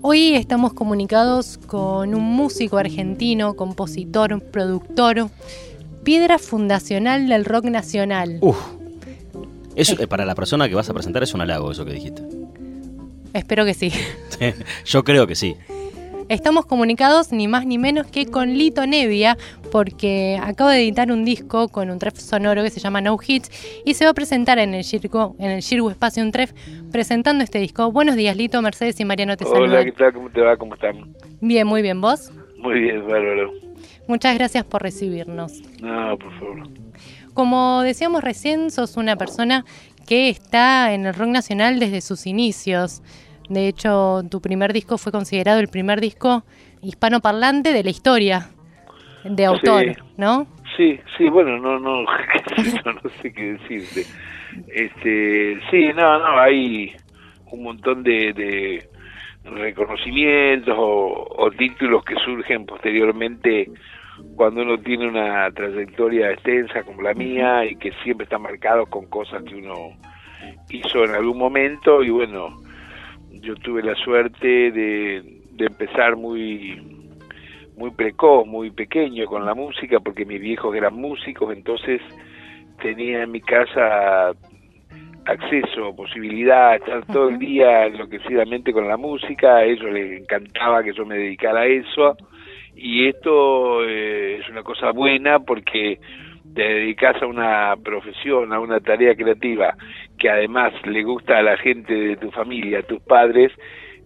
Hoy estamos comunicados con un músico argentino, compositor, productor, piedra fundacional del rock nacional. Uf. Eso, eh, para la persona que vas a presentar es un halago eso que dijiste. Espero que sí. Yo creo que sí. Estamos comunicados ni más ni menos que con Lito Nevia, porque acabo de editar un disco con un tref sonoro que se llama No Hits y se va a presentar en el Circo, en el Shirgu Espacio un tref presentando este disco. Buenos días, Lito, Mercedes y Mariano te saludan. Hola, ¿qué tal? ¿Cómo te va? ¿Cómo están? Bien, muy bien. ¿Vos? Muy bien, bárbaro. Muchas gracias por recibirnos. No, por favor. Como decíamos recién, sos una persona que está en el rock nacional desde sus inicios. De hecho, tu primer disco fue considerado el primer disco hispanoparlante de la historia de autor, ¿no? Sí, sí, bueno, no, no, no sé qué decirte. Este, sí, no, no, hay un montón de, de reconocimientos o, o, títulos que surgen posteriormente cuando uno tiene una trayectoria extensa como la mía y que siempre está marcado con cosas que uno hizo en algún momento y bueno, yo tuve la suerte de, empezar muy muy precoz, muy pequeño con la música, porque mis viejos eran músicos, entonces tenía en mi casa acceso, posibilidad, estar todo el día enloquecidamente con la música, a ellos les encantaba que yo me dedicara a eso, y esto eh, es una cosa buena porque te dedicas a una profesión, a una tarea creativa que además le gusta a la gente de tu familia, a tus padres,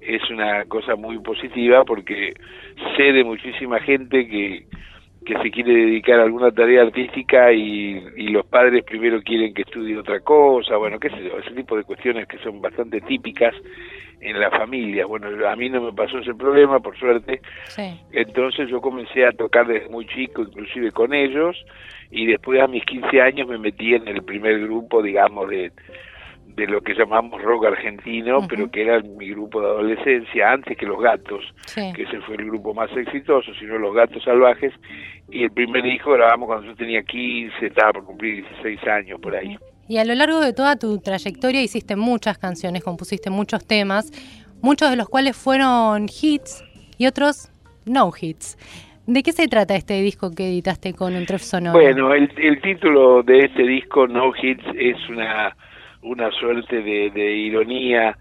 es una cosa muy positiva porque sé de muchísima gente que, que se quiere dedicar a alguna tarea artística y, y los padres primero quieren que estudie otra cosa, bueno, qué sé yo, ese tipo de cuestiones que son bastante típicas en la familia. Bueno, a mí no me pasó ese problema, por suerte. Entonces yo comencé a tocar desde muy chico, inclusive con ellos, y después a mis 15 años me metí en el primer grupo, digamos, de, de lo que llamamos rock argentino, pero que era mi grupo de adolescencia, antes que Los Gatos, que ese fue el grupo más exitoso, sino Los Gatos Salvajes, y el primer disco grabamos cuando yo tenía 15, estaba por cumplir 16 años por ahí. Y a lo largo de toda tu trayectoria hiciste muchas canciones, compusiste muchos temas, muchos de los cuales fueron hits y otros no hits. ¿De qué se trata este disco que editaste con un tref sonoro? Bueno, el, título de este disco, No Hits, es una, una suerte de, de ironía.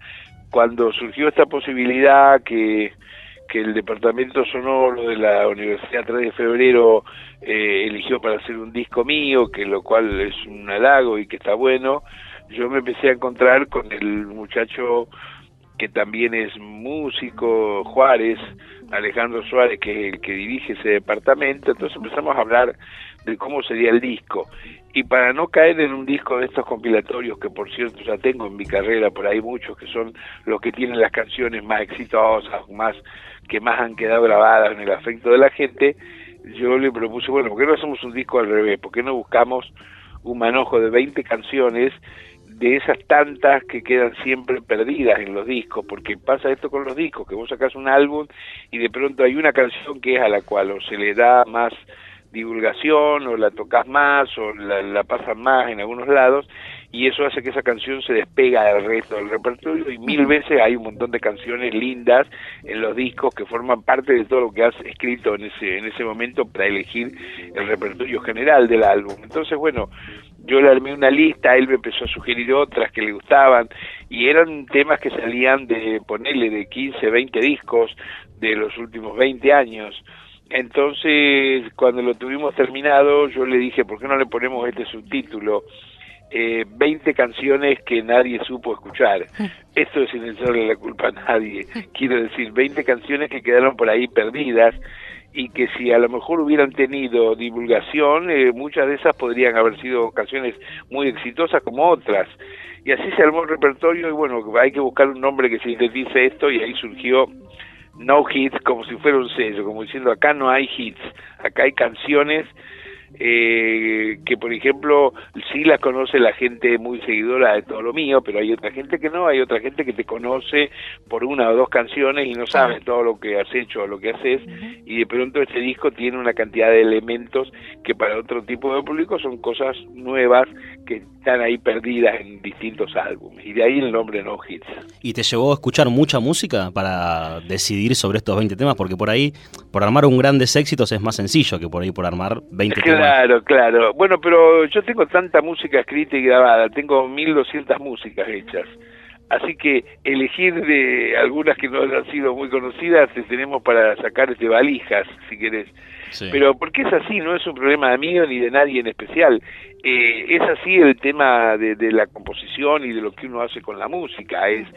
Cuando surgió esta posibilidad que, que el departamento sonoro de la Universidad 3 de Febrero eh, eligió para hacer un disco mío, que lo cual es un halago y que está bueno, yo me empecé a encontrar con el muchacho que también es músico, Juárez, Alejandro Suárez, que es el que dirige ese departamento, entonces empezamos a hablar de cómo sería el disco. Y para no caer en un disco de estos compilatorios, que por cierto ya tengo en mi carrera, por ahí muchos que son los que tienen las canciones más exitosas, más que más han quedado grabadas en el afecto de la gente, yo le propuse, bueno, ¿por qué no hacemos un disco al revés? ¿Por qué no buscamos un manojo de 20 canciones de esas tantas que quedan siempre perdidas en los discos, porque pasa esto con los discos, que vos sacás un álbum y de pronto hay una canción que es a la cual o se le da más divulgación o la tocas más o la, la pasas más en algunos lados y eso hace que esa canción se despega del resto del repertorio y mil veces hay un montón de canciones lindas en los discos que forman parte de todo lo que has escrito en ese en ese momento para elegir el repertorio general del álbum entonces bueno yo le armé una lista, él me empezó a sugerir otras que le gustaban y eran temas que salían de ponerle de 15, 20 discos de los últimos 20 años. Entonces, cuando lo tuvimos terminado, yo le dije, ¿por qué no le ponemos este subtítulo? Eh, 20 canciones que nadie supo escuchar. Esto es sin echarle la culpa a nadie. Quiero decir, 20 canciones que quedaron por ahí perdidas y que si a lo mejor hubieran tenido divulgación, eh, muchas de esas podrían haber sido canciones muy exitosas como otras. Y así se armó el repertorio y bueno, hay que buscar un nombre que sintetice esto y ahí surgió No Hits como si fuera un sello, como diciendo acá no hay hits, acá hay canciones eh, que por ejemplo sí las conoce la gente muy seguidora de todo lo mío, pero hay otra gente que no, hay otra gente que te conoce por una o dos canciones y no sabe todo lo que has hecho o lo que haces, y de pronto este disco tiene una cantidad de elementos que para otro tipo de público son cosas nuevas que están ahí perdidas en distintos álbumes, y de ahí el nombre No Hits. ¿Y te llevó a escuchar mucha música para decidir sobre estos 20 temas? Porque por ahí, por armar un grandes éxitos es más sencillo que por ahí por armar 20 temas. Claro, claro. Bueno, pero yo tengo tanta música escrita y grabada, tengo 1200 músicas hechas. Así que elegir de algunas que no han sido muy conocidas, tenemos para sacar de valijas, si querés. Pero porque es así, no es un problema de mí ni de nadie en especial. Eh, es así el tema de, de la composición y de lo que uno hace con la música. Es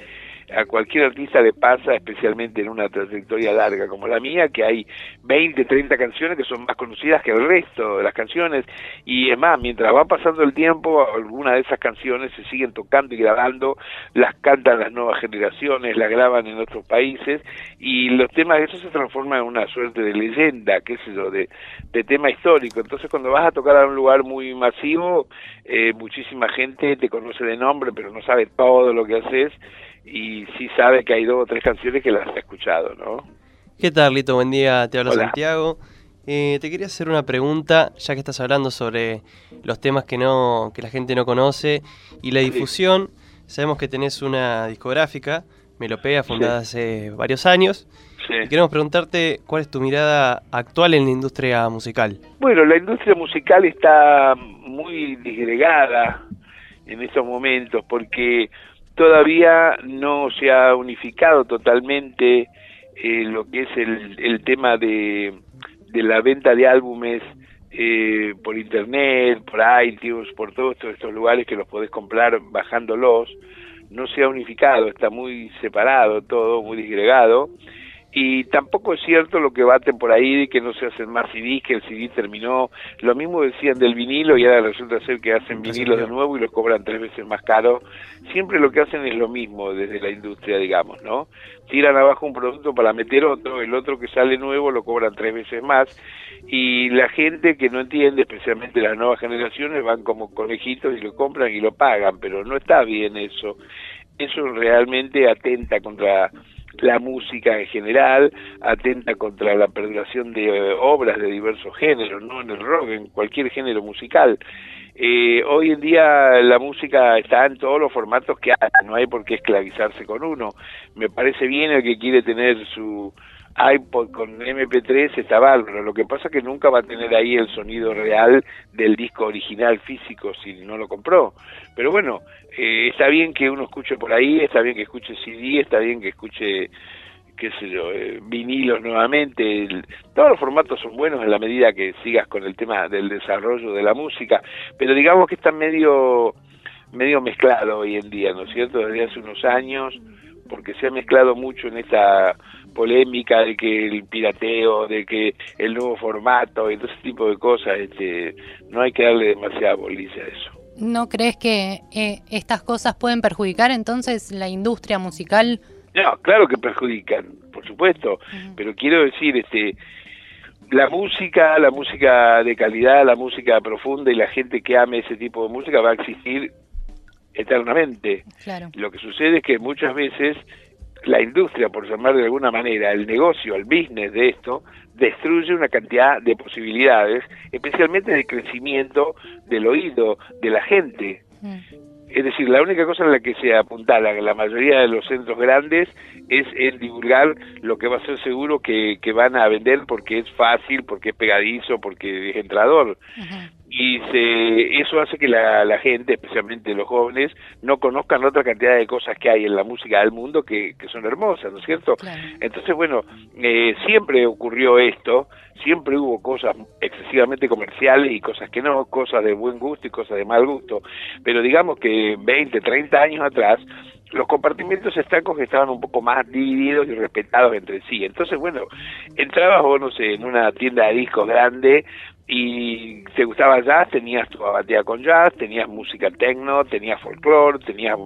a cualquier artista le pasa, especialmente en una trayectoria larga como la mía, que hay 20, 30 canciones que son más conocidas que el resto de las canciones. Y es más, mientras va pasando el tiempo, algunas de esas canciones se siguen tocando y grabando, las cantan las nuevas generaciones, las graban en otros países, y los temas de eso se transforman en una suerte de leyenda, qué sé yo, de, de tema histórico. Entonces, cuando vas a tocar a un lugar muy masivo, eh, muchísima gente te conoce de nombre, pero no sabe todo lo que haces y sí sabe que hay dos o tres canciones que las ha escuchado, ¿no? ¿Qué tal, Lito? Buen día, te habla Santiago. Eh, te quería hacer una pregunta, ya que estás hablando sobre los temas que no que la gente no conoce y la difusión. Sabemos que tenés una discográfica, Melopea, fundada hace varios años. Y queremos preguntarte cuál es tu mirada actual en la industria musical. Bueno, la industria musical está muy disgregada en estos momentos porque todavía no se ha unificado totalmente eh, lo que es el, el tema de, de, la venta de álbumes eh, por internet, por iTunes, por todos estos lugares que los podés comprar bajándolos. No se ha unificado, está muy separado todo, muy disgregado y tampoco es cierto lo que baten por ahí de que no se hacen más CDs, que el CD terminó. Lo mismo decían del vinilo y ahora resulta ser que hacen vinilos de nuevo y los cobran tres veces más caro. Siempre lo que hacen es lo mismo desde la industria, digamos, ¿no? Tiran abajo un producto para meter otro, el otro que sale nuevo lo cobran tres veces más y la gente que no entiende, especialmente las nuevas generaciones, van como conejitos y lo compran y lo pagan, pero no está bien eso. Eso realmente atenta contra la música en general, atenta contra la perduración de eh, obras de diversos géneros, no en el rock, en cualquier género musical. Eh, hoy en día la música está en todos los formatos que hay, no hay por qué esclavizarse con uno. Me parece bien el que quiere tener su iPod con MP3 está bárbaro, lo que pasa es que nunca va a tener ahí el sonido real del disco original físico si no lo compró. Pero bueno, eh, está bien que uno escuche por ahí, está bien que escuche CD, está bien que escuche qué sé yo, eh, vinilos nuevamente, todos los formatos son buenos en la medida que sigas con el tema del desarrollo de la música, pero digamos que está medio medio mezclado hoy en día, ¿no es cierto? Desde hace unos años, porque se ha mezclado mucho en esta polémica de que el pirateo, de que el nuevo formato y todo ese tipo de cosas, este, no hay que darle demasiada bolilla a eso. ¿No crees que eh, estas cosas pueden perjudicar entonces la industria musical? No, claro que perjudican, por supuesto, pero quiero decir, este, la música, la música de calidad, la música profunda y la gente que ame ese tipo de música va a existir eternamente. Claro. Lo que sucede es que muchas veces la industria, por llamar de alguna manera, el negocio, el business de esto, destruye una cantidad de posibilidades, especialmente de crecimiento del oído de la gente. Mm. Es decir, la única cosa en la que se apuntala la mayoría de los centros grandes es en divulgar lo que va a ser seguro que, que van a vender porque es fácil, porque es pegadizo, porque es entrador y se, eso hace que la, la, gente, especialmente los jóvenes, no conozcan otra cantidad de cosas que hay en la música del mundo que, que son hermosas, ¿no es cierto? Entonces, bueno, eh, siempre ocurrió esto, siempre hubo cosas excesivamente comerciales y cosas que no, cosas de buen gusto y cosas de mal gusto, pero digamos que 20, 30 años atrás, los compartimentos estancos estaban un poco más divididos y respetados entre sí. Entonces, bueno, entrabas vos, no sé, en una tienda de discos grande y te gustaba jazz, tenías tu abatida con jazz, tenías música techno, tenías folclore, tenías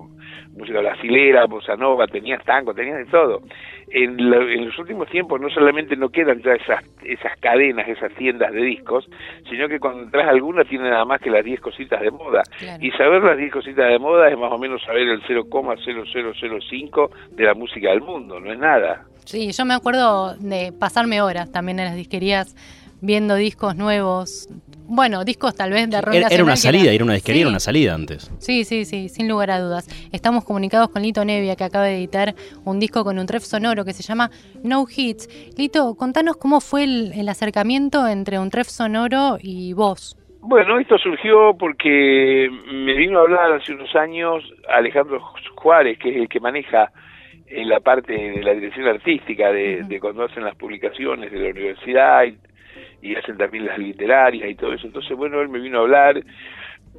música brasilera, bossa nova, tenías tango, tenías de todo. En, en, los últimos tiempos no solamente no quedan ya esas, esas cadenas, esas tiendas de discos, sino que cuando entras alguna tiene nada más que las 10 cositas de moda. Y saber las 10 cositas de moda es más o menos saber el 0,0005 de la música del mundo, no es nada. Sí, yo me acuerdo de pasarme horas también en las disquerías viendo discos nuevos. Bueno, discos tal vez de rock Era, una salida, era una disquería, era una salida antes. Sí, sí, sí, sin lugar a dudas. Estamos comunicados con Lito Nevia, que acaba de editar un disco con un tref sonoro que se llama No Hits. Lito, contanos cómo fue el, acercamiento entre un tref sonoro y vos. Bueno, esto surgió porque me vino a hablar hace unos años Alejandro Juárez, que es el que maneja en la parte de la dirección artística de, de cuando hacen las publicaciones de la universidad y, y hacen también las literarias y todo eso. Entonces, bueno, él me vino a hablar,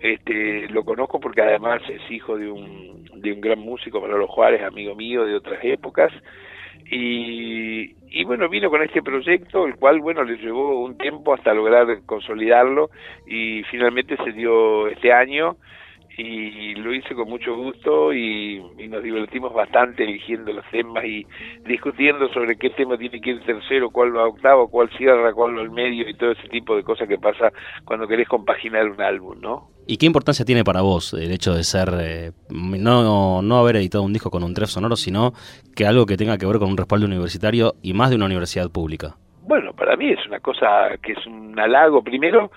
este, lo conozco porque además es hijo de un, de un gran músico, Manolo Juárez, amigo mío de otras épocas, y, y bueno, vino con este proyecto, el cual, bueno, le llevó un tiempo hasta lograr consolidarlo y finalmente se dio este año y lo hice con mucho gusto y, nos divertimos bastante eligiendo los temas y discutiendo sobre qué tema tiene que ir tercero, cuál va octavo, cuál cierra, cuál va al medio y todo ese tipo de cosas que pasa cuando querés compaginar un álbum, ¿no? ¿Y qué importancia tiene para vos el hecho de ser, eh, no, no haber editado un disco con un tref sonoro, sino que algo que tenga que ver con un respaldo universitario y más de una universidad pública? Bueno, para mí es una cosa que es un halago. Primero,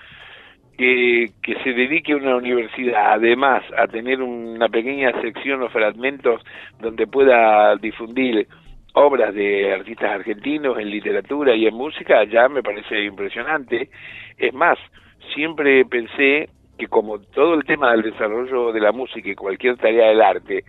que, que se dedique una universidad además a tener una pequeña sección o fragmentos donde pueda difundir obras de artistas argentinos en literatura y en música ya me parece impresionante. Es más, siempre pensé que como todo el tema del desarrollo de la música y cualquier tarea del arte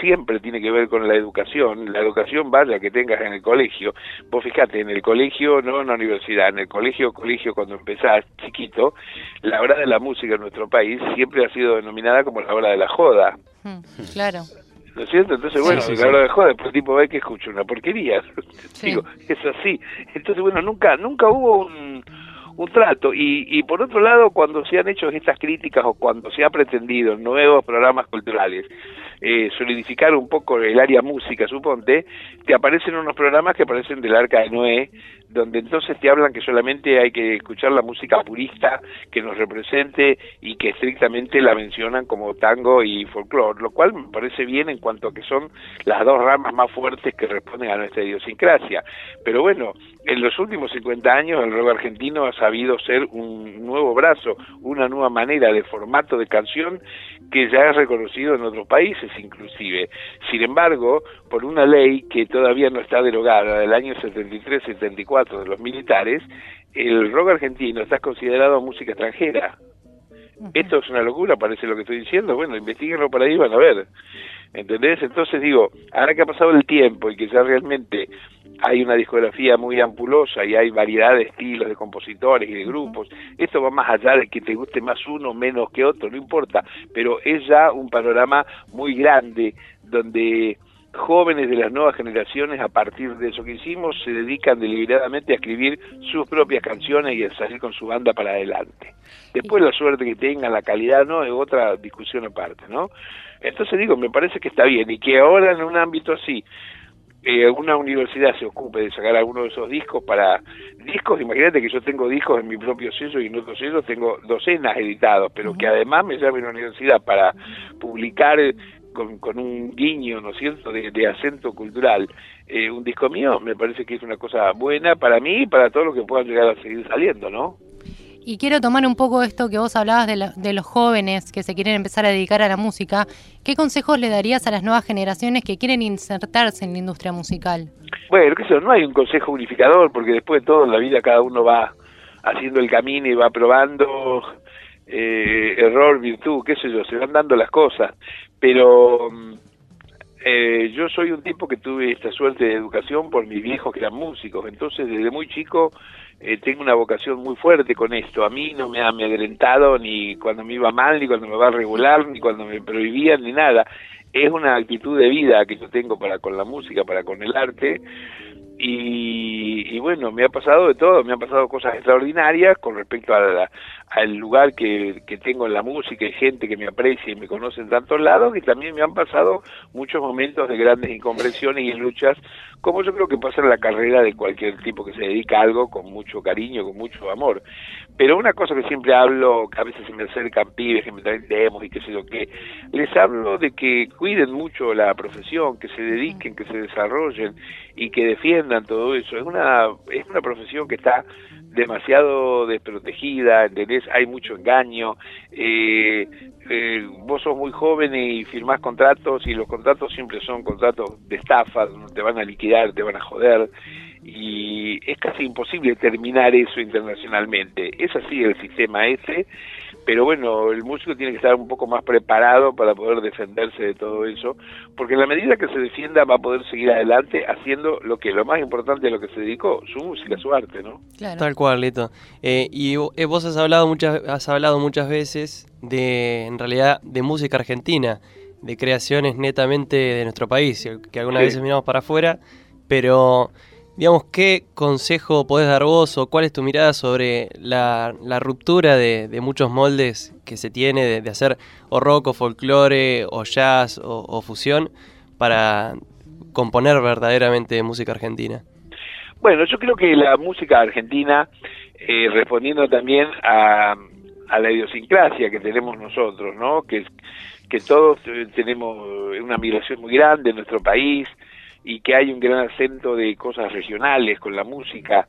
siempre tiene que ver con la educación, la educación vaya que tengas en el colegio, vos fijate, en el colegio, no en la universidad, en el colegio, colegio cuando empezás chiquito, la hora de la música en nuestro país siempre ha sido denominada como la hora de la joda. Hmm, claro. ¿No es cierto? Entonces, bueno, la hora de joda, después el tipo ve que escucha una porquería. Digo, es así. Entonces, bueno, nunca, nunca hubo un un trato. Y, y por otro lado, cuando se han hecho estas críticas o cuando se ha pretendido nuevos programas culturales eh, solidificar un poco el área música, suponte, te aparecen unos programas que aparecen del Arca de Noé, donde entonces te hablan que solamente hay que escuchar la música purista que nos represente y que estrictamente la mencionan como tango y folclore, lo cual me parece bien en cuanto a que son las dos ramas más fuertes que responden a nuestra idiosincrasia. Pero bueno, en los últimos 50 años el rock argentino ha sabido ser un nuevo brazo, una nueva manera de formato de canción que ya es reconocido en otros países inclusive. Sin embargo, por una ley que todavía no está derogada del año 73-74 de los militares, el rock argentino está considerado música extranjera. Esto es una locura, parece lo que estoy diciendo. Bueno, investiguenlo por ahí, van a ver. ¿Entendés? Entonces digo, ahora que ha pasado el tiempo y que ya realmente hay una discografía muy ampulosa y hay variedad de estilos, de compositores y de grupos, esto va más allá de que te guste más uno menos que otro, no importa, pero es ya un panorama muy grande donde jóvenes de las nuevas generaciones a partir de eso que hicimos se dedican deliberadamente a escribir sus propias canciones y a salir con su banda para adelante. Después la suerte que tengan, la calidad no, es otra discusión aparte, ¿no? Entonces digo, me parece que está bien y que ahora en un ámbito así eh, alguna universidad se ocupe de sacar alguno de esos discos para discos, imagínate que yo tengo discos en mi propio sello y en otros sellos tengo docenas editados, pero que además me llame una universidad para publicar con, con un guiño, ¿no es cierto?, de, acento cultural, eh, un disco mío, me parece que es una cosa buena para mí y para todos los que puedan llegar a seguir saliendo, ¿no? Y quiero tomar un poco esto que vos hablabas de, de, los jóvenes que se quieren empezar a dedicar a la música. ¿Qué consejos le darías a las nuevas generaciones que quieren insertarse en la industria musical? Bueno, que eso, no hay un consejo unificador porque después de todo en la vida cada uno va haciendo el camino y va probando eh, error, virtud, qué sé yo, se van dando las cosas. Pero mm, eh, yo soy un tipo que tuve esta suerte de educación por mis viejos que eran músicos, entonces desde muy chico eh, tengo una vocación muy fuerte con esto. A mí no me ha amedrentado ni cuando me iba mal, ni cuando me va a regular, ni cuando me prohibían, ni nada. Es una actitud de vida que yo tengo para con la música, para con el arte, y, bueno, me ha pasado de todo, me han pasado cosas extraordinarias con respecto al lugar que, que, tengo en la música y gente que me aprecia y me conoce en tantos lados, y también me han pasado muchos momentos de grandes incomprensiones y luchas, como yo creo que pasa en la carrera de cualquier tipo que se dedica a algo con mucho cariño, con mucho amor. Pero una cosa que siempre hablo, que a veces se me acercan pibes que me traen demos y qué sé yo qué, les hablo de que cuiden mucho la profesión, que se dediquen, que se desarrollen y que defiendan todo eso. Es una, es una profesión que está demasiado desprotegida, ¿entendés? Hay mucho engaño, eh, eh, vos sos muy joven y firmás contratos y los contratos siempre son contratos de estafa, te van a liquidar, te van a joder, y es casi imposible terminar eso internacionalmente. Es así el sistema ese, pero bueno, el músico tiene que estar un poco más preparado para poder defenderse de todo eso, porque en la medida que se defienda va a poder seguir adelante haciendo lo que lo más importante a lo que se dedicó, su música, su arte, ¿no? Tal cual, Lito. Eh, y eh, vos has hablado muchas has hablado muchas veces de en realidad de música argentina, de creaciones netamente de nuestro país, que algunas veces miramos para afuera, pero digamos, ¿qué consejo podés dar vos o cuál es tu mirada sobre la, ruptura de, muchos moldes que se tiene de, hacer o rock o folclore o jazz o, fusión para componer verdaderamente música argentina? Bueno, yo creo que la música argentina, eh, respondiendo también a, a la idiosincrasia que tenemos nosotros, ¿no? Que, que todos tenemos una migración muy grande en nuestro país, y que hay un gran acento de cosas regionales con la música,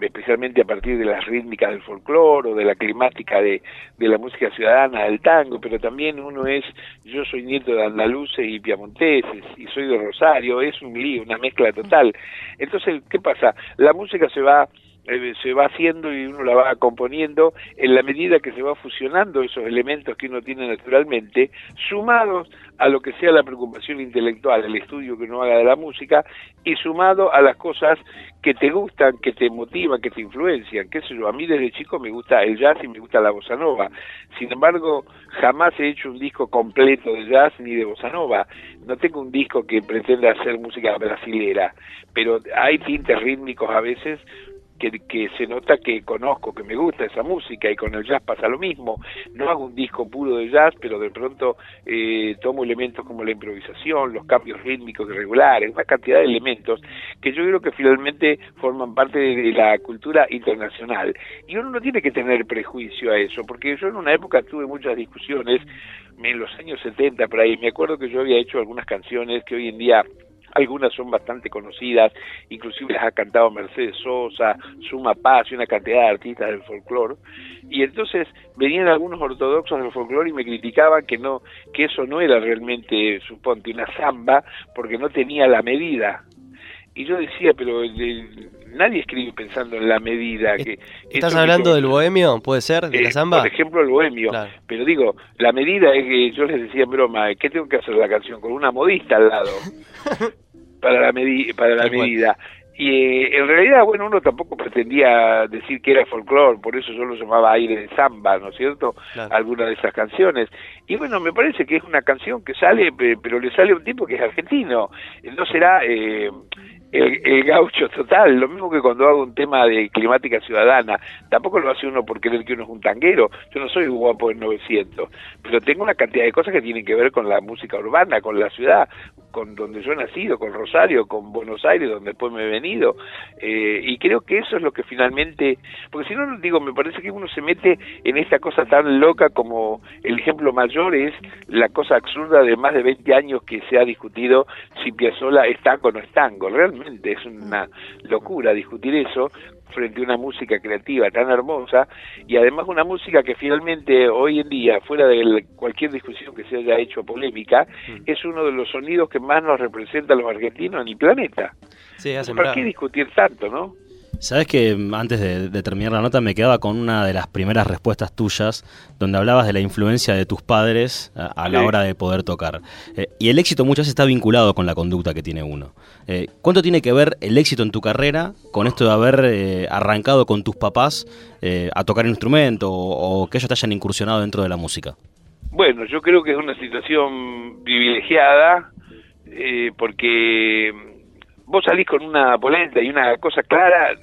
especialmente a partir de las rítmicas del folclore o de la climática de, de, la música ciudadana, del tango, pero también uno es, yo soy nieto de andaluces y piamonteses y soy de Rosario, es un lío, una mezcla total. Entonces, ¿qué pasa? La música se va eh, se va haciendo y uno la va componiendo en la medida que se va fusionando esos elementos que uno tiene naturalmente, sumados a lo que sea la preocupación intelectual, el estudio que uno haga de la música, y sumado a las cosas que te gustan, que te motivan, que te influencian. Qué sé yo, a mí desde chico me gusta el jazz y me gusta la bossa nova. Sin embargo, jamás he hecho un disco completo de jazz ni de bossa nova. No tengo un disco que pretenda hacer música brasilera, pero hay tintes rítmicos a veces que, se nota que conozco, que me gusta esa música y con el jazz pasa lo mismo. No hago un disco puro de jazz, pero de pronto eh, tomo elementos como la improvisación, los cambios rítmicos irregulares, una cantidad de elementos que yo creo que finalmente forman parte de la cultura internacional. Y uno no tiene que tener prejuicio a eso, porque yo en una época tuve muchas discusiones, en los años 70 por ahí, me acuerdo que yo había hecho algunas canciones que hoy en día algunas son bastante conocidas, inclusive las ha cantado Mercedes Sosa, Suma Paz y una cantidad de artistas del folclore, y entonces venían algunos ortodoxos del folclore y me criticaban que no, que eso no era realmente, suponte, una samba, porque no tenía la medida. Y yo decía, pero nadie escribe pensando en la medida. que ¿Estás hablando del bohemio? ¿Puede ser? ¿De la eh, samba? Por ejemplo, el bohemio. Pero digo, la medida es que yo les decía en broma, ¿qué tengo que hacer la canción? Con una modista al lado. para la, para la medida. Y eh, en realidad, bueno, uno tampoco pretendía decir que era folclore, por eso yo lo llamaba aire de samba, ¿no es cierto? Alguna de esas canciones. Y bueno, me parece que es una canción que sale, pero le sale a un tipo que es argentino. No será eh, el, gaucho total, lo mismo que cuando hago un tema de climática ciudadana, tampoco lo hace uno por creer que uno es un tanguero, yo no soy un guapo en 900, pero tengo una cantidad de cosas que tienen que ver con la música urbana, con la ciudad, con donde yo he nacido, con Rosario, con Buenos Aires, donde después me he venido, eh, y creo que eso es lo que finalmente, porque si no, digo, me parece que uno se mete en esta cosa tan loca como el ejemplo mayor es la cosa absurda de más de 20 años que se ha discutido si Piazzolla es tango o no es tango, realmente es una locura discutir eso frente a una música creativa tan hermosa y además una música que finalmente hoy en día, fuera de cualquier discusión que se haya hecho polémica, mm. es uno de los sonidos que más nos representa a los argentinos en el planeta. Sí, ¿Para qué discutir tanto, no? Sabes que antes de, terminar la nota me quedaba con una de las primeras respuestas tuyas, donde hablabas de la influencia de tus padres a, la hora de poder tocar. Eh, y el éxito muchas veces está vinculado con la conducta que tiene uno. Eh, ¿Cuánto tiene que ver el éxito en tu carrera con esto de haber eh, arrancado con tus papás a tocar instrumento o, que ellos te hayan incursionado dentro de la música? Bueno, yo creo que es una situación privilegiada porque vos salís con una polenta y una cosa clara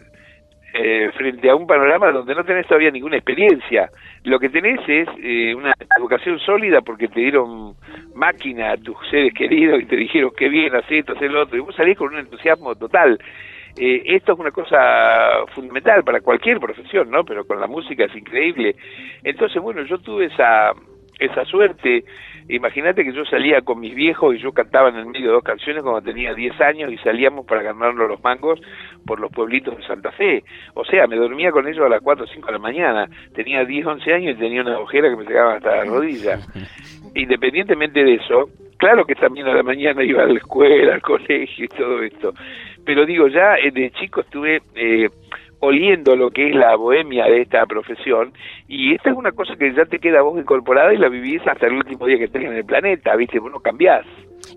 eh, frente a un panorama donde no tenés todavía ninguna experiencia. Lo que tenés es eh, una educación sólida porque te dieron máquina a tus seres queridos y te dijeron que bien, haz esto, haz lo otro, y vos salís con un entusiasmo total. Eh, esto es una cosa fundamental para cualquier profesión, ¿no? Pero con la música es increíble. Entonces, bueno, yo tuve esa, esa suerte Imagínate que yo salía con mis viejos y yo cantaba en el medio de dos canciones cuando tenía 10 años y salíamos para ganarnos los mangos por los pueblitos de Santa Fe. O sea, me dormía con ellos a las 4 o 5 de la mañana. Tenía 10, 11 años y tenía una ojera que me llegaba hasta la rodilla. Independientemente de eso, claro que también a la mañana iba a la escuela, al colegio y todo esto. Pero digo, ya de chico estuve... Eh, oliendo lo que es la bohemia de esta profesión y esta es una cosa que ya te queda vos incorporada y la vivís hasta el último día que estés en el planeta, ¿viste? Vos no cambiás.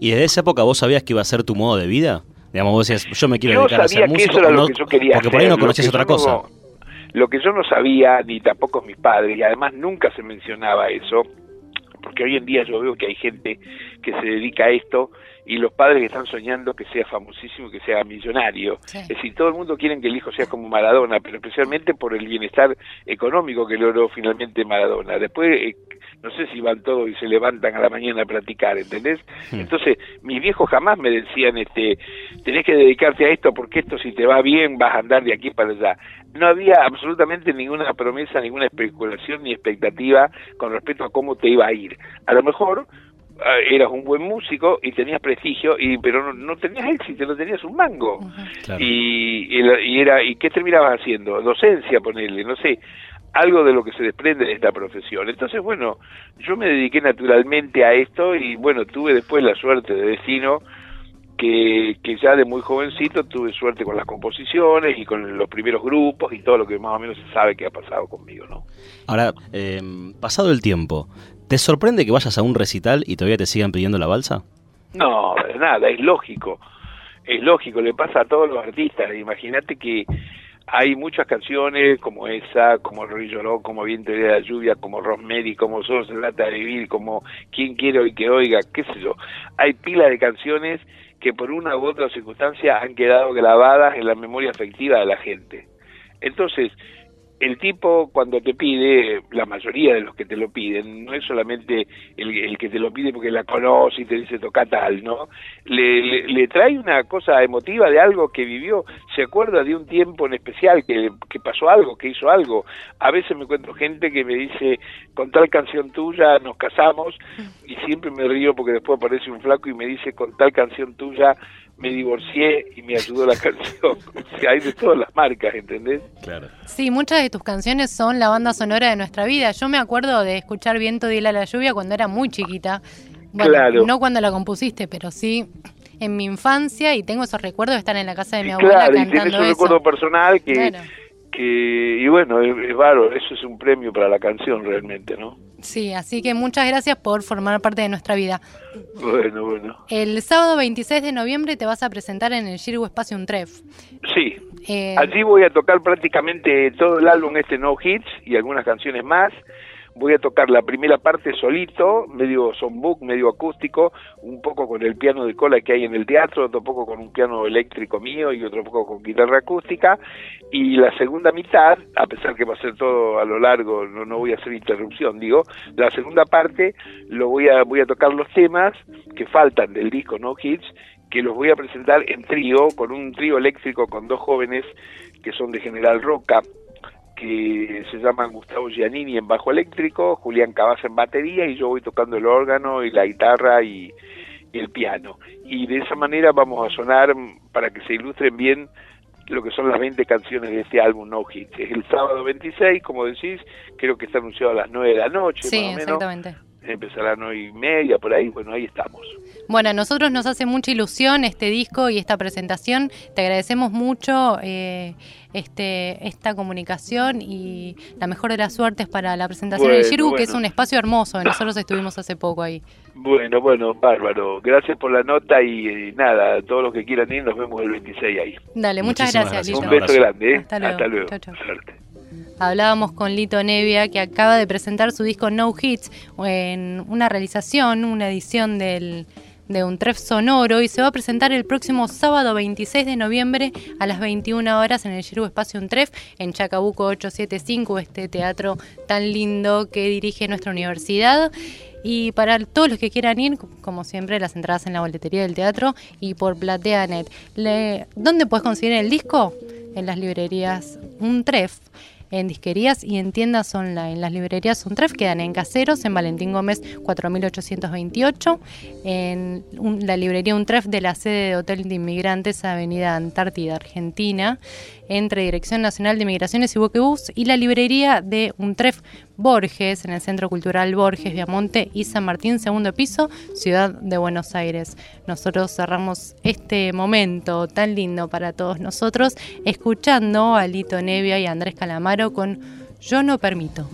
¿Y desde esa época vos sabías que iba a ser tu modo de vida? Digamos, vos decías, yo me quiero dedicar a ser músico. Que eso era lo que yo quería porque por ahí no conocías otra cosa. lo que yo no sabía, ni tampoco mis padres, y además nunca se mencionaba eso, porque hoy en día yo veo que hay gente que se dedica a esto y los padres que están soñando que sea famosísimo, que sea millonario. Es decir, todo el mundo quiere que el hijo sea como Maradona, pero especialmente por el bienestar económico que logró finalmente Maradona. Después, eh, no sé si van todos y se levantan a la mañana a practicar, ¿entendés? Entonces, mis viejos jamás me decían, este, tenés que dedicarte a esto porque esto si te va bien vas a andar de aquí para allá. No había absolutamente ninguna promesa, ninguna especulación ni expectativa con respecto a cómo te iba a ir. A lo mejor eras un buen músico y tenías prestigio y pero no, tenías éxito no tenías un mango. Y, y, era y qué terminabas haciendo docencia ponerle no sé algo de lo que se desprende de esta profesión. Entonces bueno yo me dediqué naturalmente a esto y bueno tuve después la suerte de destino que, que ya de muy jovencito tuve suerte con las composiciones y con los primeros grupos y todo lo que más o menos se sabe que ha pasado conmigo, ¿no? Ahora, eh, pasado el tiempo, ¿Te sorprende que vayas a un recital y todavía te sigan pidiendo la balsa? No, de nada, es lógico. Es lógico, le pasa a todos los artistas. Imagínate que hay muchas canciones como esa, como El Río como Viento de la Lluvia, como Rosemary, como Solo se de vivir, como Quien quiere hoy que oiga, qué sé yo. Hay pilas de canciones que por una u otra circunstancia han quedado grabadas en la memoria afectiva de la gente. Entonces, el tipo cuando te pide, la mayoría de los que te lo piden, no es solamente el, que te lo pide porque la conoce y te dice toca tal, ¿no? Le, le, trae una cosa emotiva de algo que vivió, se acuerda de un tiempo en especial que, que pasó algo, que hizo algo. A veces me encuentro gente que me dice, con tal canción tuya nos casamos y siempre me río porque después aparece un flaco y me dice, con tal canción tuya me divorcié y me ayudó la canción. hay de todas las marcas, ¿entendés? Claro. Sí, muchas de tus canciones son la banda sonora de nuestra vida. Yo me acuerdo de escuchar Viento de la lluvia cuando era muy chiquita. Bueno, no cuando la compusiste, pero sí en mi infancia y tengo esos recuerdos de estar en la casa de mi abuela claro, cantando y tienes un recuerdo personal que, que y bueno, es, es eso es un premio para la canción realmente, ¿no? Sí, así que muchas gracias por formar parte de nuestra vida. Bueno, bueno. El sábado 26 de noviembre te vas a presentar en el Espacio Espacio Tref. Sí. Eh... Allí voy a tocar prácticamente todo el álbum este No Hits y algunas canciones más voy a tocar la primera parte solito, medio songbook, medio acústico, un poco con el piano de cola que hay en el teatro, otro poco con un piano eléctrico mío y otro poco con guitarra acústica, y la segunda mitad, a pesar que va a ser todo a lo largo, no, no voy a hacer interrupción, digo, la segunda parte lo voy a, voy a tocar los temas que faltan del disco No Hits, que los voy a presentar en trío, con un trío eléctrico con dos jóvenes que son de General Roca, que se llaman Gustavo Giannini en bajo eléctrico, Julián Cabas en batería y yo voy tocando el órgano y la guitarra y, el piano. Y de esa manera vamos a sonar para que se ilustren bien lo que son las 20 canciones de este álbum No Hits. Es el sábado 26, como decís, creo que está anunciado a las 9 de la noche, sí, más o menos. exactamente. Empezará a las 9 y media, por ahí, bueno, ahí estamos. Bueno, a nosotros nos hace mucha ilusión este disco y esta presentación. Te agradecemos mucho eh, este, esta comunicación y la mejor de las suertes para la presentación del Shiru, que es un espacio hermoso. Nosotros estuvimos hace poco ahí. Bueno, bueno, bárbaro. Gracias por la nota y, eh, nada, todos los que quieran ir, nos vemos el 26 ahí. Dale, muchas gracias, Un beso grande. ¿eh? Hasta luego. Hasta luego. Hablábamos con Lito Nevia, que acaba de presentar su disco No Hits en una realización, una edición de un tref sonoro y se va a presentar el próximo sábado 26 de noviembre a las 21 horas en el Giru Espacio Un Tref en Chacabuco 875, este teatro tan lindo que dirige nuestra universidad. Y para todos los que quieran ir, como siempre, las entradas en la boletería del teatro y por PlateaNet. ¿Dónde puedes conseguir el disco? En las librerías Un Tref en disquerías y en tiendas online. Las librerías Untref quedan en Caseros, en Valentín Gómez 4828, en la librería Untref de la sede de Hotel de Inmigrantes, Avenida Antártida, Argentina, entre Dirección Nacional de Migraciones y Boquebus, y la librería de Untref Borges, en el Centro Cultural Borges, Viamonte y San Martín, segundo piso, Ciudad de Buenos Aires. Nosotros cerramos este momento tan lindo para todos nosotros escuchando a Lito Nevia y Andrés Calamaro con Yo no permito.